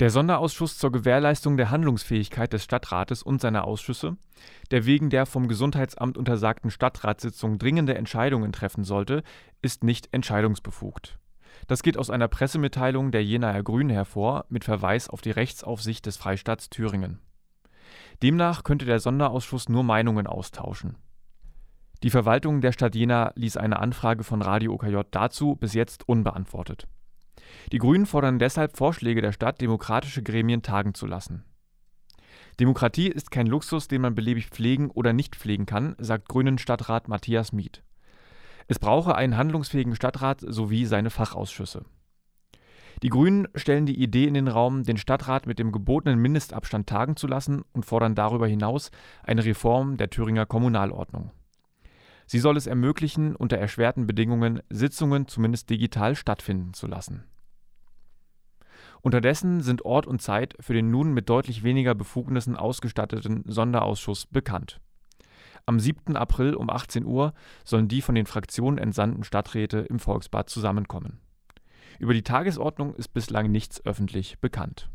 Der Sonderausschuss zur Gewährleistung der Handlungsfähigkeit des Stadtrates und seiner Ausschüsse, der wegen der vom Gesundheitsamt untersagten Stadtratssitzung dringende Entscheidungen treffen sollte, ist nicht entscheidungsbefugt. Das geht aus einer Pressemitteilung der Jenaer Grünen hervor mit Verweis auf die Rechtsaufsicht des Freistaats Thüringen. Demnach könnte der Sonderausschuss nur Meinungen austauschen. Die Verwaltung der Stadt Jena ließ eine Anfrage von Radio OKJ dazu bis jetzt unbeantwortet. Die Grünen fordern deshalb Vorschläge der Stadt, demokratische Gremien tagen zu lassen. Demokratie ist kein Luxus, den man beliebig pflegen oder nicht pflegen kann, sagt Grünen Stadtrat Matthias Miet. Es brauche einen handlungsfähigen Stadtrat sowie seine Fachausschüsse. Die Grünen stellen die Idee in den Raum, den Stadtrat mit dem gebotenen Mindestabstand tagen zu lassen und fordern darüber hinaus eine Reform der Thüringer Kommunalordnung. Sie soll es ermöglichen, unter erschwerten Bedingungen Sitzungen zumindest digital stattfinden zu lassen. Unterdessen sind Ort und Zeit für den nun mit deutlich weniger Befugnissen ausgestatteten Sonderausschuss bekannt. Am 7. April um 18 Uhr sollen die von den Fraktionen entsandten Stadträte im Volksbad zusammenkommen. Über die Tagesordnung ist bislang nichts öffentlich bekannt